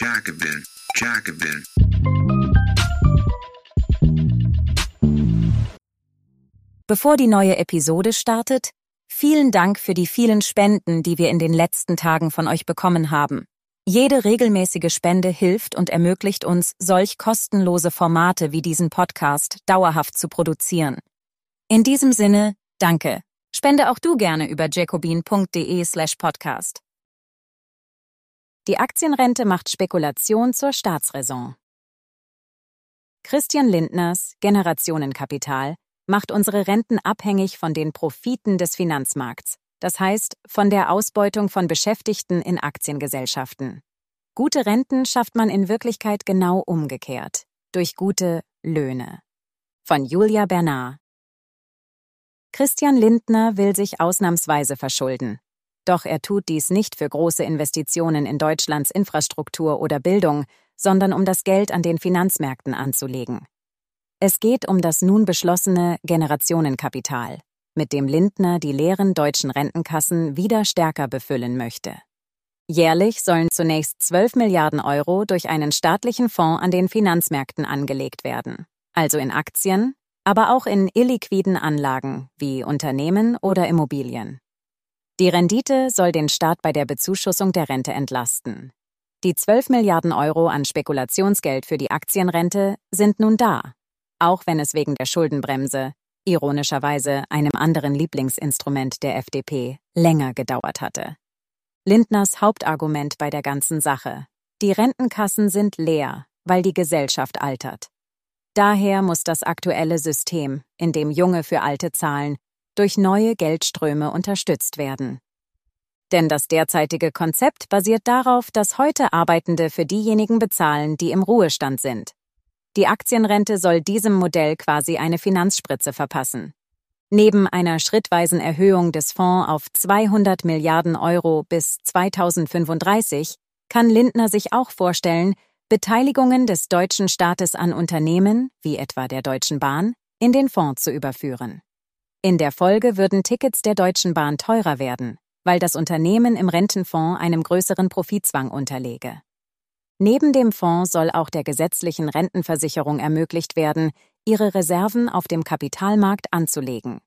Jacobin, Jacobin. Bevor die neue Episode startet, vielen Dank für die vielen Spenden, die wir in den letzten Tagen von euch bekommen haben. Jede regelmäßige Spende hilft und ermöglicht uns, solch kostenlose Formate wie diesen Podcast dauerhaft zu produzieren. In diesem Sinne, danke. Spende auch du gerne über jacobin.de slash podcast. Die Aktienrente macht Spekulation zur Staatsräson. Christian Lindners Generationenkapital macht unsere Renten abhängig von den Profiten des Finanzmarkts, das heißt von der Ausbeutung von Beschäftigten in Aktiengesellschaften. Gute Renten schafft man in Wirklichkeit genau umgekehrt, durch gute Löhne. Von Julia Bernard. Christian Lindner will sich ausnahmsweise verschulden. Doch er tut dies nicht für große Investitionen in Deutschlands Infrastruktur oder Bildung, sondern um das Geld an den Finanzmärkten anzulegen. Es geht um das nun beschlossene Generationenkapital, mit dem Lindner die leeren deutschen Rentenkassen wieder stärker befüllen möchte. Jährlich sollen zunächst 12 Milliarden Euro durch einen staatlichen Fonds an den Finanzmärkten angelegt werden, also in Aktien, aber auch in illiquiden Anlagen wie Unternehmen oder Immobilien. Die Rendite soll den Staat bei der Bezuschussung der Rente entlasten. Die 12 Milliarden Euro an Spekulationsgeld für die Aktienrente sind nun da, auch wenn es wegen der Schuldenbremse, ironischerweise einem anderen Lieblingsinstrument der FDP, länger gedauert hatte. Lindners Hauptargument bei der ganzen Sache. Die Rentenkassen sind leer, weil die Gesellschaft altert. Daher muss das aktuelle System, in dem Junge für Alte zahlen, durch neue Geldströme unterstützt werden. Denn das derzeitige Konzept basiert darauf, dass heute Arbeitende für diejenigen bezahlen, die im Ruhestand sind. Die Aktienrente soll diesem Modell quasi eine Finanzspritze verpassen. Neben einer schrittweisen Erhöhung des Fonds auf 200 Milliarden Euro bis 2035 kann Lindner sich auch vorstellen, Beteiligungen des deutschen Staates an Unternehmen, wie etwa der Deutschen Bahn, in den Fonds zu überführen. In der Folge würden Tickets der Deutschen Bahn teurer werden, weil das Unternehmen im Rentenfonds einem größeren Profitzwang unterlege. Neben dem Fonds soll auch der gesetzlichen Rentenversicherung ermöglicht werden, ihre Reserven auf dem Kapitalmarkt anzulegen.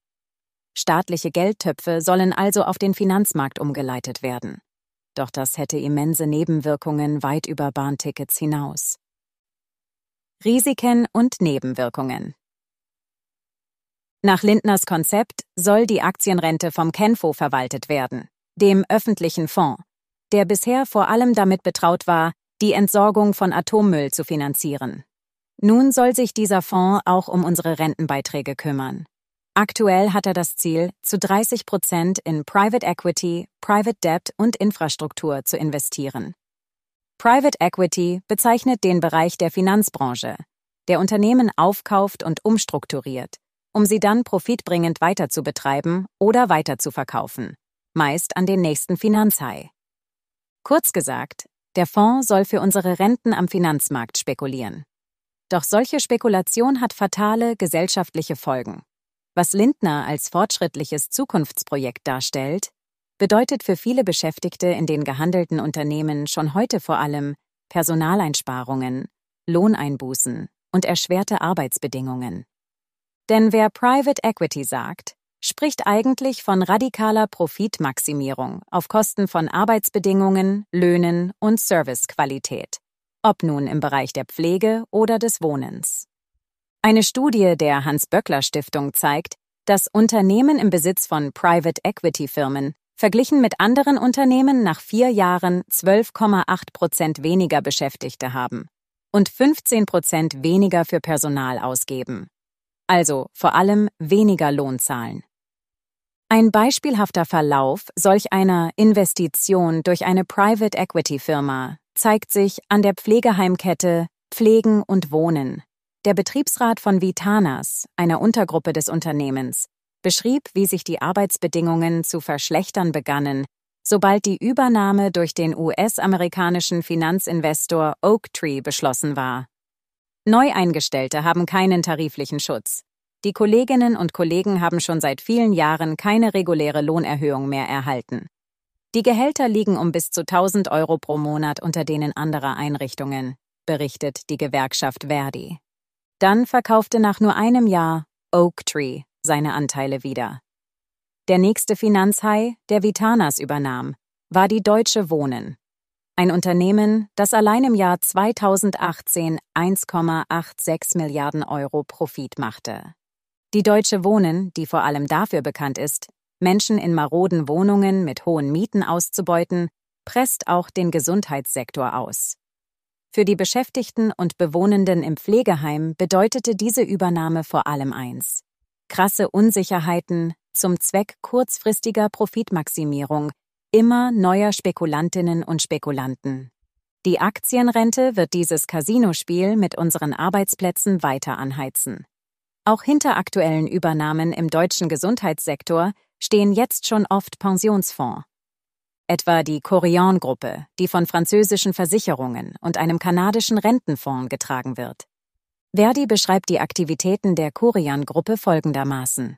Staatliche Geldtöpfe sollen also auf den Finanzmarkt umgeleitet werden. Doch das hätte immense Nebenwirkungen weit über Bahntickets hinaus. Risiken und Nebenwirkungen nach Lindners Konzept soll die Aktienrente vom Kenfo verwaltet werden, dem öffentlichen Fonds, der bisher vor allem damit betraut war, die Entsorgung von Atommüll zu finanzieren. Nun soll sich dieser Fonds auch um unsere Rentenbeiträge kümmern. Aktuell hat er das Ziel, zu 30 Prozent in Private Equity, Private Debt und Infrastruktur zu investieren. Private Equity bezeichnet den Bereich der Finanzbranche, der Unternehmen aufkauft und umstrukturiert, um sie dann profitbringend weiter zu betreiben oder weiter zu verkaufen, meist an den nächsten Finanzhai. Kurz gesagt, der Fonds soll für unsere Renten am Finanzmarkt spekulieren. Doch solche Spekulation hat fatale gesellschaftliche Folgen. Was Lindner als fortschrittliches Zukunftsprojekt darstellt, bedeutet für viele Beschäftigte in den gehandelten Unternehmen schon heute vor allem Personaleinsparungen, Lohneinbußen und erschwerte Arbeitsbedingungen. Denn wer Private Equity sagt, spricht eigentlich von radikaler Profitmaximierung auf Kosten von Arbeitsbedingungen, Löhnen und Servicequalität, ob nun im Bereich der Pflege oder des Wohnens. Eine Studie der Hans-Böckler-Stiftung zeigt, dass Unternehmen im Besitz von Private Equity Firmen verglichen mit anderen Unternehmen nach vier Jahren 12,8 Prozent weniger Beschäftigte haben und 15 Prozent weniger für Personal ausgeben also vor allem weniger Lohn zahlen. Ein beispielhafter Verlauf solch einer Investition durch eine Private Equity Firma zeigt sich an der Pflegeheimkette Pflegen und Wohnen. Der Betriebsrat von Vitanas, einer Untergruppe des Unternehmens, beschrieb, wie sich die Arbeitsbedingungen zu verschlechtern begannen, sobald die Übernahme durch den US-amerikanischen Finanzinvestor Oaktree beschlossen war. Neueingestellte haben keinen tariflichen Schutz. Die Kolleginnen und Kollegen haben schon seit vielen Jahren keine reguläre Lohnerhöhung mehr erhalten. Die Gehälter liegen um bis zu 1000 Euro pro Monat unter denen anderer Einrichtungen, berichtet die Gewerkschaft Verdi. Dann verkaufte nach nur einem Jahr Oak Tree seine Anteile wieder. Der nächste Finanzhai, der Vitanas übernahm, war die Deutsche Wohnen. Ein Unternehmen, das allein im Jahr 2018 1,86 Milliarden Euro Profit machte. Die Deutsche Wohnen, die vor allem dafür bekannt ist, Menschen in maroden Wohnungen mit hohen Mieten auszubeuten, presst auch den Gesundheitssektor aus. Für die Beschäftigten und Bewohnenden im Pflegeheim bedeutete diese Übernahme vor allem eins. Krasse Unsicherheiten zum Zweck kurzfristiger Profitmaximierung immer neuer Spekulantinnen und Spekulanten. Die Aktienrente wird dieses Casinospiel mit unseren Arbeitsplätzen weiter anheizen. Auch hinter aktuellen Übernahmen im deutschen Gesundheitssektor stehen jetzt schon oft Pensionsfonds. Etwa die Corian-Gruppe, die von französischen Versicherungen und einem kanadischen Rentenfonds getragen wird. Verdi beschreibt die Aktivitäten der Corian-Gruppe folgendermaßen.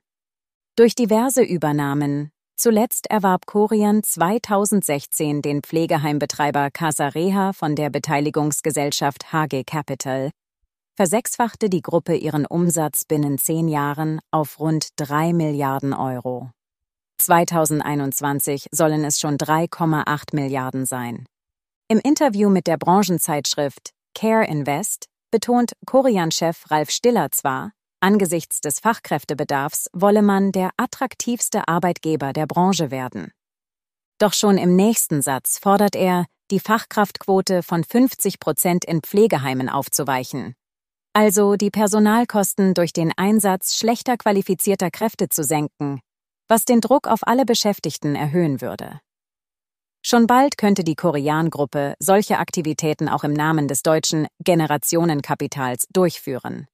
Durch diverse Übernahmen, zuletzt erwarb Corian 2016 den Pflegeheimbetreiber Casa Reha von der Beteiligungsgesellschaft HG Capital, versechsfachte die Gruppe ihren Umsatz binnen zehn Jahren auf rund drei Milliarden Euro. 2021 sollen es schon 3,8 Milliarden sein. Im Interview mit der Branchenzeitschrift Care Invest betont Corian-Chef Ralf Stiller zwar, Angesichts des Fachkräftebedarfs wolle man der attraktivste Arbeitgeber der Branche werden. Doch schon im nächsten Satz fordert er, die Fachkraftquote von 50 Prozent in Pflegeheimen aufzuweichen. Also die Personalkosten durch den Einsatz schlechter qualifizierter Kräfte zu senken, was den Druck auf alle Beschäftigten erhöhen würde. Schon bald könnte die Korean-Gruppe solche Aktivitäten auch im Namen des deutschen Generationenkapitals durchführen.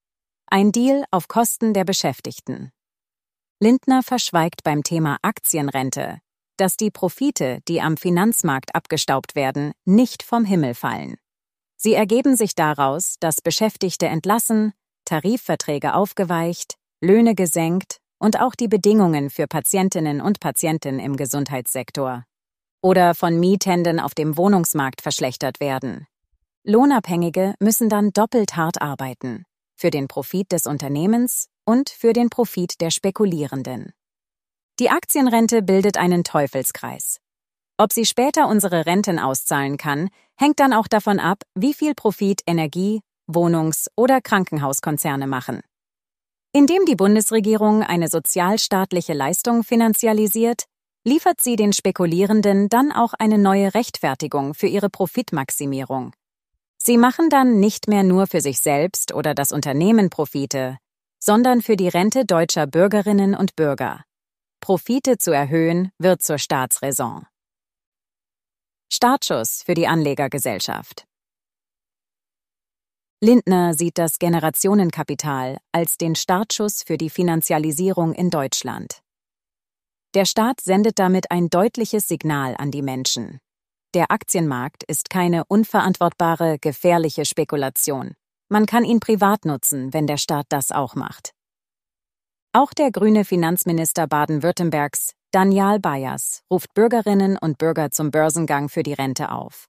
Ein Deal auf Kosten der Beschäftigten. Lindner verschweigt beim Thema Aktienrente, dass die Profite, die am Finanzmarkt abgestaubt werden, nicht vom Himmel fallen. Sie ergeben sich daraus, dass Beschäftigte entlassen, Tarifverträge aufgeweicht, Löhne gesenkt und auch die Bedingungen für Patientinnen und Patienten im Gesundheitssektor oder von Mietenden auf dem Wohnungsmarkt verschlechtert werden. Lohnabhängige müssen dann doppelt hart arbeiten für den Profit des Unternehmens und für den Profit der Spekulierenden. Die Aktienrente bildet einen Teufelskreis. Ob sie später unsere Renten auszahlen kann, hängt dann auch davon ab, wie viel Profit Energie, Wohnungs- oder Krankenhauskonzerne machen. Indem die Bundesregierung eine sozialstaatliche Leistung finanzialisiert, liefert sie den Spekulierenden dann auch eine neue Rechtfertigung für ihre Profitmaximierung. Sie machen dann nicht mehr nur für sich selbst oder das Unternehmen Profite, sondern für die Rente deutscher Bürgerinnen und Bürger. Profite zu erhöhen wird zur Staatsräson. Startschuss für die Anlegergesellschaft. Lindner sieht das Generationenkapital als den Startschuss für die Finanzialisierung in Deutschland. Der Staat sendet damit ein deutliches Signal an die Menschen. Der Aktienmarkt ist keine unverantwortbare, gefährliche Spekulation. Man kann ihn privat nutzen, wenn der Staat das auch macht. Auch der grüne Finanzminister Baden-Württembergs, Daniel Bayers, ruft Bürgerinnen und Bürger zum Börsengang für die Rente auf.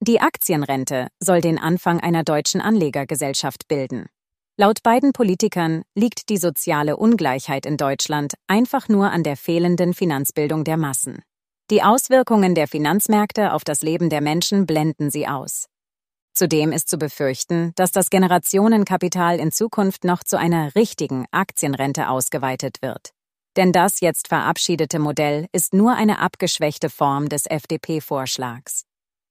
Die Aktienrente soll den Anfang einer deutschen Anlegergesellschaft bilden. Laut beiden Politikern liegt die soziale Ungleichheit in Deutschland einfach nur an der fehlenden Finanzbildung der Massen. Die Auswirkungen der Finanzmärkte auf das Leben der Menschen blenden sie aus. Zudem ist zu befürchten, dass das Generationenkapital in Zukunft noch zu einer richtigen Aktienrente ausgeweitet wird. Denn das jetzt verabschiedete Modell ist nur eine abgeschwächte Form des FDP-Vorschlags.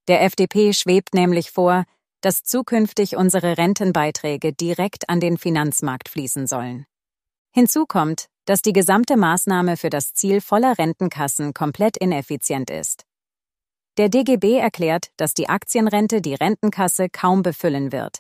Der FDP schwebt nämlich vor, dass zukünftig unsere Rentenbeiträge direkt an den Finanzmarkt fließen sollen. Hinzu kommt, dass die gesamte Maßnahme für das Ziel voller Rentenkassen komplett ineffizient ist. Der DGB erklärt, dass die Aktienrente die Rentenkasse kaum befüllen wird.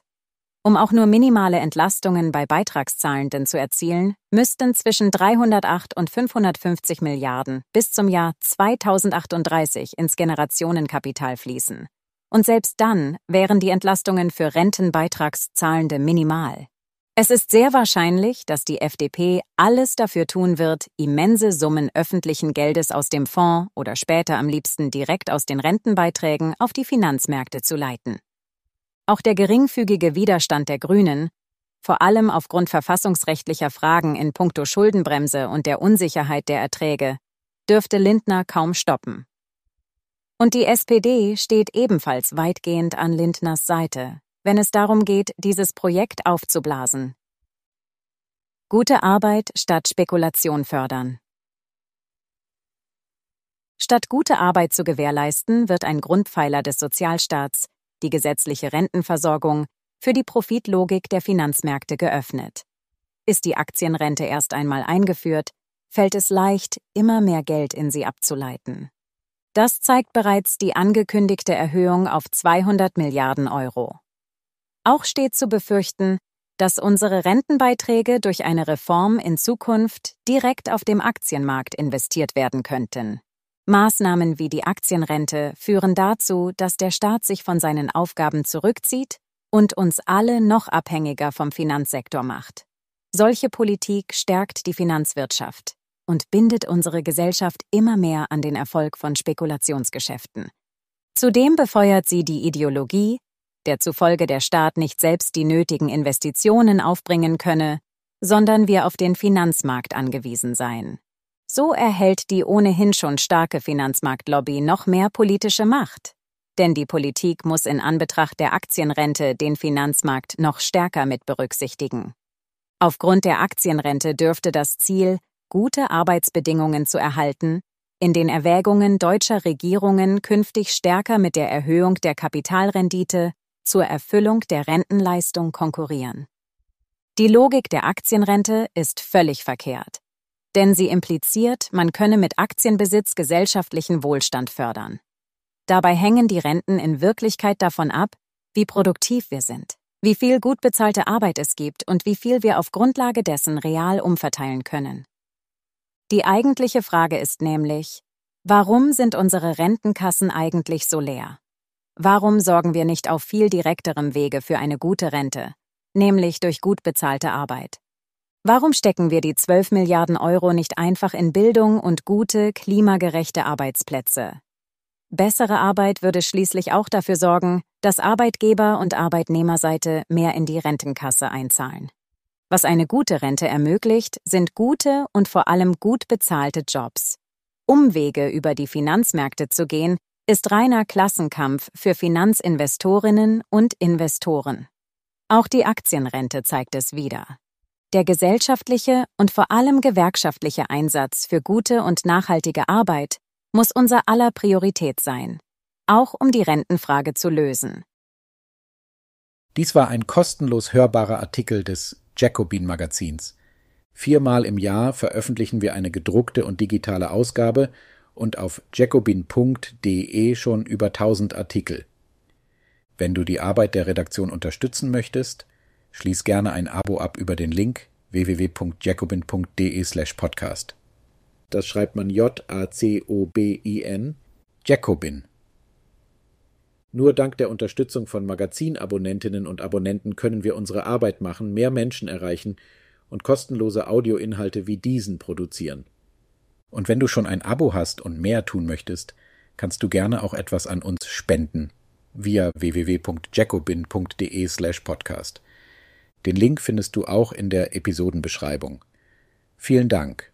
Um auch nur minimale Entlastungen bei Beitragszahlenden zu erzielen, müssten zwischen 308 und 550 Milliarden bis zum Jahr 2038 ins Generationenkapital fließen. Und selbst dann wären die Entlastungen für Rentenbeitragszahlende minimal. Es ist sehr wahrscheinlich, dass die FDP alles dafür tun wird, immense Summen öffentlichen Geldes aus dem Fonds oder später am liebsten direkt aus den Rentenbeiträgen auf die Finanzmärkte zu leiten. Auch der geringfügige Widerstand der Grünen, vor allem aufgrund verfassungsrechtlicher Fragen in puncto Schuldenbremse und der Unsicherheit der Erträge, dürfte Lindner kaum stoppen. Und die SPD steht ebenfalls weitgehend an Lindners Seite, wenn es darum geht, dieses Projekt aufzublasen. Gute Arbeit statt Spekulation fördern. Statt gute Arbeit zu gewährleisten, wird ein Grundpfeiler des Sozialstaats, die gesetzliche Rentenversorgung, für die Profitlogik der Finanzmärkte geöffnet. Ist die Aktienrente erst einmal eingeführt, fällt es leicht, immer mehr Geld in sie abzuleiten. Das zeigt bereits die angekündigte Erhöhung auf 200 Milliarden Euro. Auch steht zu befürchten, dass unsere Rentenbeiträge durch eine Reform in Zukunft direkt auf dem Aktienmarkt investiert werden könnten. Maßnahmen wie die Aktienrente führen dazu, dass der Staat sich von seinen Aufgaben zurückzieht und uns alle noch abhängiger vom Finanzsektor macht. Solche Politik stärkt die Finanzwirtschaft und bindet unsere Gesellschaft immer mehr an den Erfolg von Spekulationsgeschäften. Zudem befeuert sie die Ideologie, der zufolge der Staat nicht selbst die nötigen Investitionen aufbringen könne, sondern wir auf den Finanzmarkt angewiesen seien. So erhält die ohnehin schon starke Finanzmarktlobby noch mehr politische Macht. Denn die Politik muss in Anbetracht der Aktienrente den Finanzmarkt noch stärker mit berücksichtigen. Aufgrund der Aktienrente dürfte das Ziel, gute Arbeitsbedingungen zu erhalten, in den Erwägungen deutscher Regierungen künftig stärker mit der Erhöhung der Kapitalrendite zur Erfüllung der Rentenleistung konkurrieren. Die Logik der Aktienrente ist völlig verkehrt, denn sie impliziert, man könne mit Aktienbesitz gesellschaftlichen Wohlstand fördern. Dabei hängen die Renten in Wirklichkeit davon ab, wie produktiv wir sind, wie viel gut bezahlte Arbeit es gibt und wie viel wir auf Grundlage dessen real umverteilen können. Die eigentliche Frage ist nämlich, warum sind unsere Rentenkassen eigentlich so leer? Warum sorgen wir nicht auf viel direkterem Wege für eine gute Rente, nämlich durch gut bezahlte Arbeit? Warum stecken wir die 12 Milliarden Euro nicht einfach in Bildung und gute, klimagerechte Arbeitsplätze? Bessere Arbeit würde schließlich auch dafür sorgen, dass Arbeitgeber und Arbeitnehmerseite mehr in die Rentenkasse einzahlen. Was eine gute Rente ermöglicht, sind gute und vor allem gut bezahlte Jobs. Umwege über die Finanzmärkte zu gehen, ist reiner Klassenkampf für Finanzinvestorinnen und Investoren. Auch die Aktienrente zeigt es wieder. Der gesellschaftliche und vor allem gewerkschaftliche Einsatz für gute und nachhaltige Arbeit muss unser aller Priorität sein, auch um die Rentenfrage zu lösen. Dies war ein kostenlos hörbarer Artikel des Jacobin Magazins. Viermal im Jahr veröffentlichen wir eine gedruckte und digitale Ausgabe und auf jacobin.de schon über 1000 Artikel. Wenn du die Arbeit der Redaktion unterstützen möchtest, schließ gerne ein Abo ab über den Link www.jacobin.de/podcast. Das schreibt man J-A-C-O-B-I-N, Jacobin. Nur dank der Unterstützung von Magazinabonnentinnen und Abonnenten können wir unsere Arbeit machen, mehr Menschen erreichen und kostenlose Audioinhalte wie diesen produzieren. Und wenn du schon ein Abo hast und mehr tun möchtest, kannst du gerne auch etwas an uns spenden via www.jacobin.de/podcast. Den Link findest du auch in der Episodenbeschreibung. Vielen Dank.